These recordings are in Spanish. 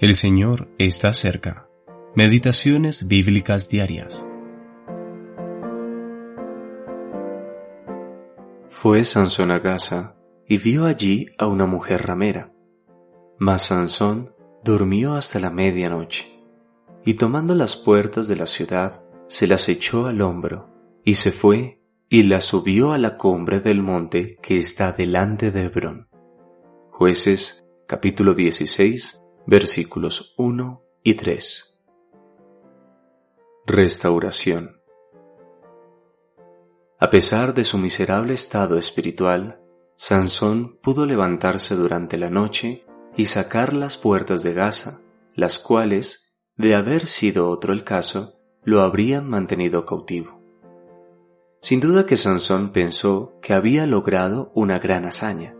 El Señor está cerca. Meditaciones bíblicas diarias. Fue Sansón a Gaza y vio allí a una mujer ramera. Mas Sansón durmió hasta la medianoche, y tomando las puertas de la ciudad, se las echó al hombro, y se fue y las subió a la cumbre del monte que está delante de Hebrón. Jueces capítulo 16 versículos 1 y 3. Restauración. A pesar de su miserable estado espiritual, Sansón pudo levantarse durante la noche y sacar las puertas de Gaza, las cuales, de haber sido otro el caso, lo habrían mantenido cautivo. Sin duda que Sansón pensó que había logrado una gran hazaña,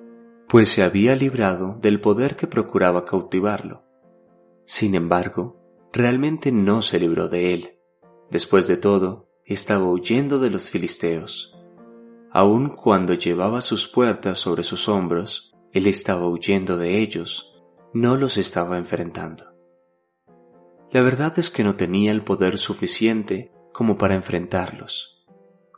pues se había librado del poder que procuraba cautivarlo. Sin embargo, realmente no se libró de él. Después de todo, estaba huyendo de los filisteos. Aun cuando llevaba sus puertas sobre sus hombros, él estaba huyendo de ellos, no los estaba enfrentando. La verdad es que no tenía el poder suficiente como para enfrentarlos.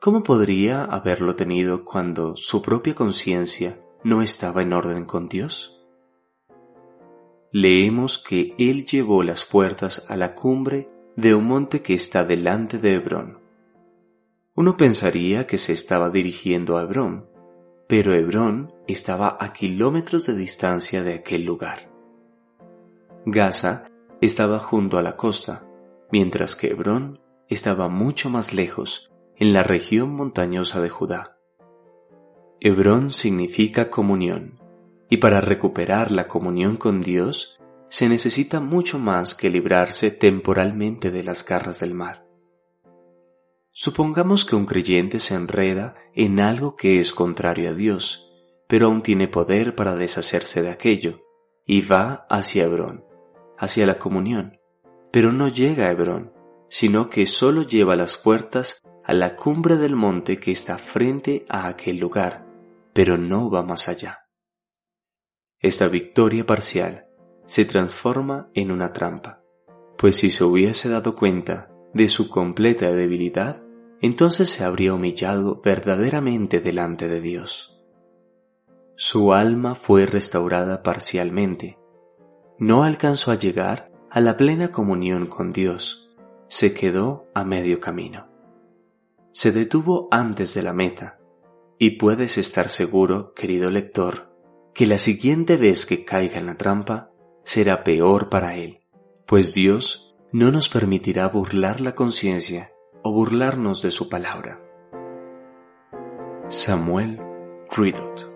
¿Cómo podría haberlo tenido cuando su propia conciencia no estaba en orden con Dios? Leemos que Él llevó las puertas a la cumbre de un monte que está delante de Hebrón. Uno pensaría que se estaba dirigiendo a Hebrón, pero Hebrón estaba a kilómetros de distancia de aquel lugar. Gaza estaba junto a la costa, mientras que Hebrón estaba mucho más lejos, en la región montañosa de Judá. Hebrón significa comunión, y para recuperar la comunión con Dios se necesita mucho más que librarse temporalmente de las garras del mar. Supongamos que un creyente se enreda en algo que es contrario a Dios, pero aún tiene poder para deshacerse de aquello, y va hacia Hebrón, hacia la comunión, pero no llega a Hebrón, sino que solo lleva las puertas a la cumbre del monte que está frente a aquel lugar, pero no va más allá. Esta victoria parcial se transforma en una trampa, pues si se hubiese dado cuenta de su completa debilidad, entonces se habría humillado verdaderamente delante de Dios. Su alma fue restaurada parcialmente. No alcanzó a llegar a la plena comunión con Dios, se quedó a medio camino. Se detuvo antes de la meta, y puedes estar seguro, querido lector, que la siguiente vez que caiga en la trampa será peor para él, pues Dios no nos permitirá burlar la conciencia o burlarnos de su palabra. Samuel Ridot